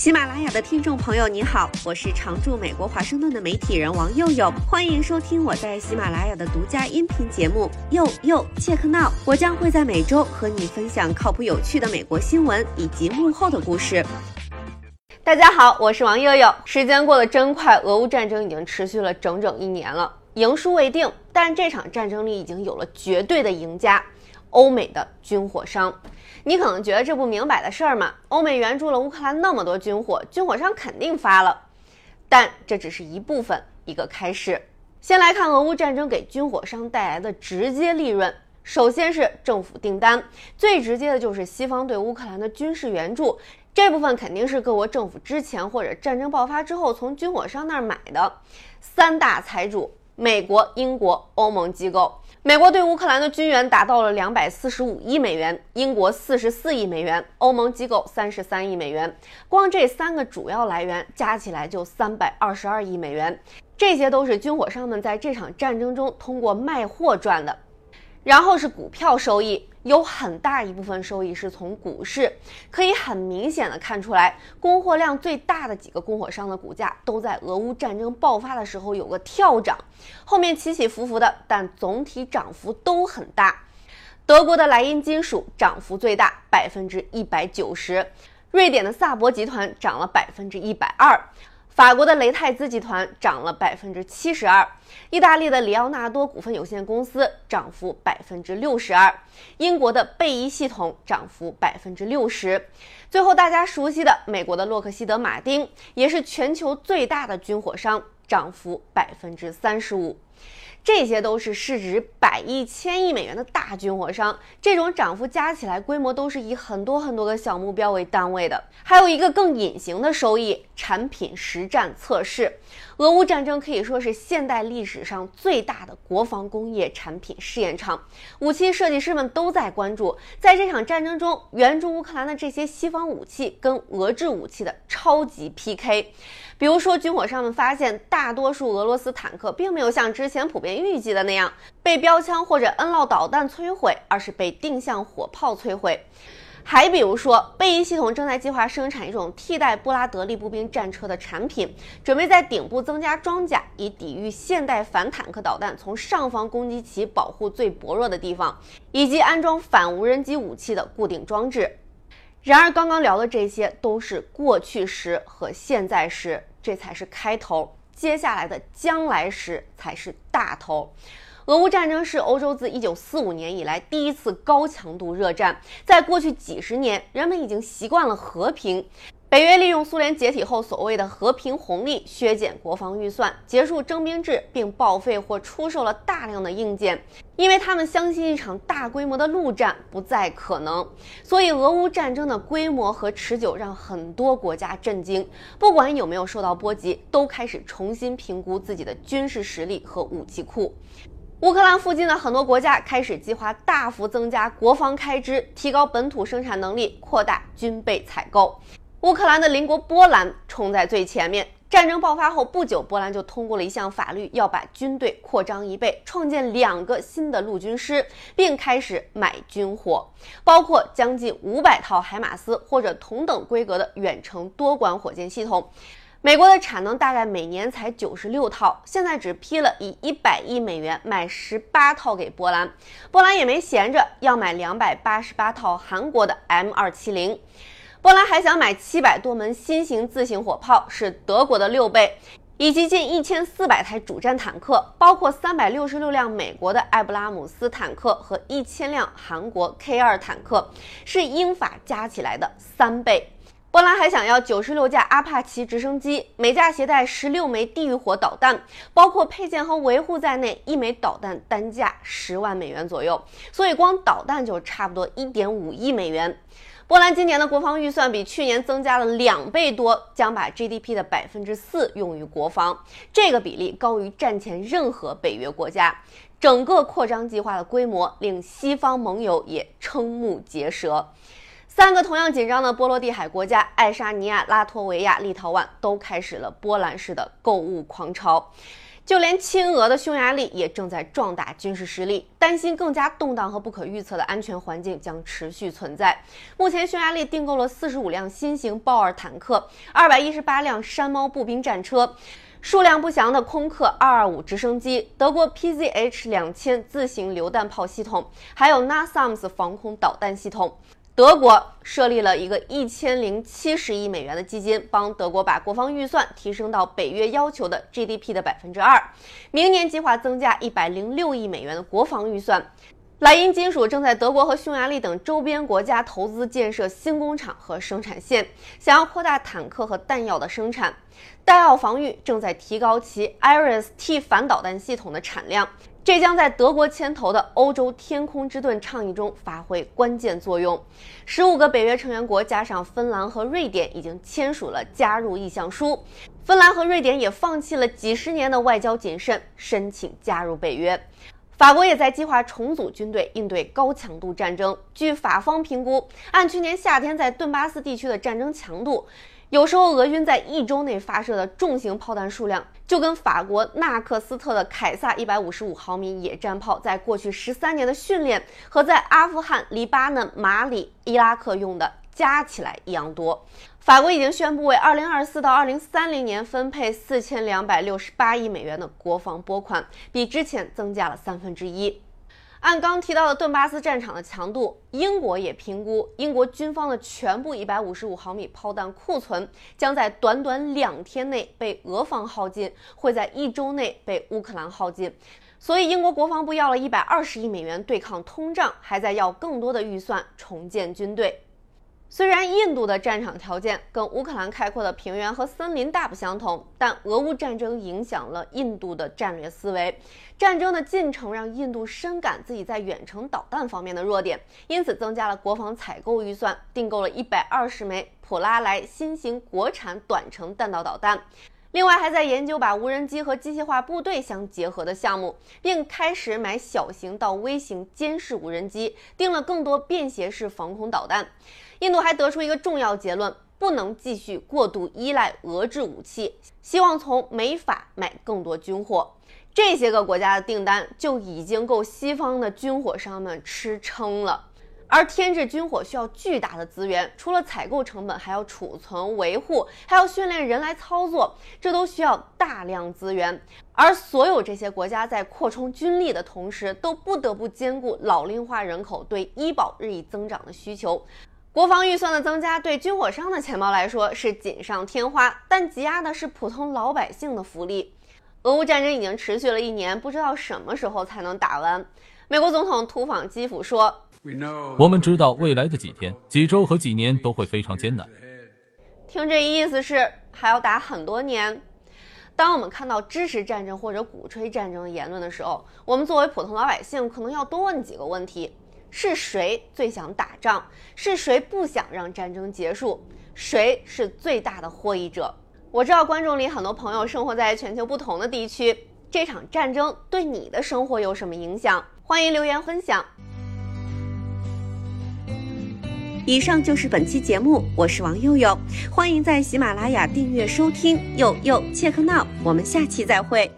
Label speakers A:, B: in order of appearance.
A: 喜马拉雅的听众朋友，你好，我是常驻美国华盛顿的媒体人王佑佑，欢迎收听我在喜马拉雅的独家音频节目《佑佑切克闹》。我将会在每周和你分享靠谱有趣的美国新闻以及幕后的故事。大家好，我是王佑佑。时间过得真快，俄乌战争已经持续了整整一年了，赢输未定，但这场战争里已经有了绝对的赢家——欧美的军火商。你可能觉得这不明摆的事儿嘛？欧美援助了乌克兰那么多军火，军火商肯定发了。但这只是一部分，一个开始。先来看俄乌战争给军火商带来的直接利润。首先是政府订单，最直接的就是西方对乌克兰的军事援助，这部分肯定是各国政府之前或者战争爆发之后从军火商那儿买的。三大财主：美国、英国、欧盟机构。美国对乌克兰的军援达到了两百四十五亿美元，英国四十四亿美元，欧盟机构三十三亿美元。光这三个主要来源加起来就三百二十二亿美元，这些都是军火商们在这场战争中通过卖货赚的。然后是股票收益。有很大一部分收益是从股市，可以很明显的看出来，供货量最大的几个供货商的股价都在俄乌战争爆发的时候有个跳涨，后面起起伏伏的，但总体涨幅都很大。德国的莱茵金属涨幅最大，百分之一百九十；瑞典的萨博集团涨了百分之一百二。法国的雷泰兹集团涨了百分之七十二，意大利的里奥纳多股份有限公司涨幅百分之六十二，英国的贝伊系统涨幅百分之六十，最后大家熟悉的美国的洛克希德马丁也是全球最大的军火商，涨幅百分之三十五。这些都是市值百亿、千亿美元的大军火商，这种涨幅加起来规模都是以很多很多个小目标为单位的。还有一个更隐形的收益——产品实战测试。俄乌战争可以说是现代历史上最大的国防工业产品试验场，武器设计师们都在关注，在这场战争中援助乌克兰的这些西方武器跟俄制武器的超级 PK。比如说，军火商们发现，大多数俄罗斯坦克并没有像之前普遍预计的那样被标枪或者恩烙导弹摧毁，而是被定向火炮摧毁。还比如说，贝伊系统正在计划生产一种替代布拉德利步兵战车的产品，准备在顶部增加装甲，以抵御现代反坦克导弹从上方攻击其保护最薄弱的地方，以及安装反无人机武器的固定装置。然而，刚刚聊的这些都是过去时和现在时，这才是开头。接下来的将来时才是大头。俄乌战争是欧洲自1945年以来第一次高强度热战，在过去几十年，人们已经习惯了和平。北约利用苏联解体后所谓的和平红利，削减国防预算，结束征兵制，并报废或出售了大量的硬件，因为他们相信一场大规模的陆战不再可能。所以，俄乌战争的规模和持久让很多国家震惊，不管有没有受到波及，都开始重新评估自己的军事实力和武器库。乌克兰附近的很多国家开始计划大幅增加国防开支，提高本土生产能力，扩大军备采购。乌克兰的邻国波兰冲在最前面。战争爆发后不久，波兰就通过了一项法律，要把军队扩张一倍，创建两个新的陆军师，并开始买军火，包括将近五百套海马斯或者同等规格的远程多管火箭系统。美国的产能大概每年才九十六套，现在只批了以一百亿美元买十八套给波兰。波兰也没闲着，要买两百八十八套韩国的 M 二七零。波兰还想买七百多门新型自行火炮，是德国的六倍，以及近一千四百台主战坦克，包括三百六十六辆美国的艾布拉姆斯坦克和一千辆韩国 K 二坦克，是英法加起来的三倍。波兰还想要九十六架阿帕奇直升机，每架携带十六枚地狱火导弹，包括配件和维护在内，一枚导弹单价十万美元左右，所以光导弹就差不多一点五亿美元。波兰今年的国防预算比去年增加了两倍多，将把 GDP 的百分之四用于国防，这个比例高于战前任何北约国家。整个扩张计划的规模令西方盟友也瞠目结舌。三个同样紧张的波罗的海国家——爱沙尼亚、拉脱维亚、立陶宛——都开始了波兰式的购物狂潮。就连亲俄的匈牙利也正在壮大军事实力，担心更加动荡和不可预测的安全环境将持续存在。目前，匈牙利订购了四十五辆新型豹二坦克，二百一十八辆山猫步兵战车，数量不详的空客二二五直升机，德国 PZH 两千自行榴弹炮系统，还有 NASAMS 防空导弹系统。德国设立了一个一千零七十亿美元的基金，帮德国把国防预算提升到北约要求的 GDP 的百分之二。明年计划增加一百零六亿美元的国防预算。莱茵金属正在德国和匈牙利等周边国家投资建设新工厂和生产线，想要扩大坦克和弹药的生产。戴奥防御正在提高其 IRIS-T 反导弹系统的产量。这将在德国牵头的欧洲天空之盾倡议中发挥关键作用。十五个北约成员国加上芬兰和瑞典已经签署了加入意向书。芬兰和瑞典也放弃了几十年的外交谨慎，申请加入北约。法国也在计划重组军队，应对高强度战争。据法方评估，按去年夏天在顿巴斯地区的战争强度。有时候，俄军在一周内发射的重型炮弹数量，就跟法国纳克斯特的凯撒一百五十五毫米野战炮在过去十三年的训练和在阿富汗、黎巴嫩、马里、伊拉克用的加起来一样多。法国已经宣布为二零二四到二零三零年分配四千两百六十八亿美元的国防拨款，比之前增加了三分之一。按刚提到的顿巴斯战场的强度，英国也评估，英国军方的全部一百五十五毫米炮弹库存将在短短两天内被俄方耗尽，会在一周内被乌克兰耗尽。所以，英国国防部要了一百二十亿美元对抗通胀，还在要更多的预算重建军队。虽然印度的战场条件跟乌克兰开阔的平原和森林大不相同，但俄乌战争影响了印度的战略思维。战争的进程让印度深感自己在远程导弹方面的弱点，因此增加了国防采购预算，订购了一百二十枚普拉莱新型国产短程弹道导弹。另外，还在研究把无人机和机械化部队相结合的项目，并开始买小型到微型监视无人机，订了更多便携式防空导弹。印度还得出一个重要结论：不能继续过度依赖俄制武器，希望从美法买更多军火。这些个国家的订单就已经够西方的军火商们吃撑了。而添置军火需要巨大的资源，除了采购成本，还要储存、维护，还要训练人来操作，这都需要大量资源。而所有这些国家在扩充军力的同时，都不得不兼顾老龄化人口对医保日益增长的需求。国防预算的增加对军火商的钱包来说是锦上添花，但挤压的是普通老百姓的福利。俄乌战争已经持续了一年，不知道什么时候才能打完。美国总统突访基辅说。
B: 我们知道未来的几天、几周和几年都会非常艰难。
A: 听这意思是还要打很多年。当我们看到支持战争或者鼓吹战争的言论的时候，我们作为普通老百姓可能要多问几个问题：是谁最想打仗？是谁不想让战争结束？谁是最大的获益者？我知道观众里很多朋友生活在全球不同的地区，这场战争对你的生活有什么影响？欢迎留言分享。
C: 以上就是本期节目，我是王佑佑，欢迎在喜马拉雅订阅收听，佑佑切克闹，我们下期再会。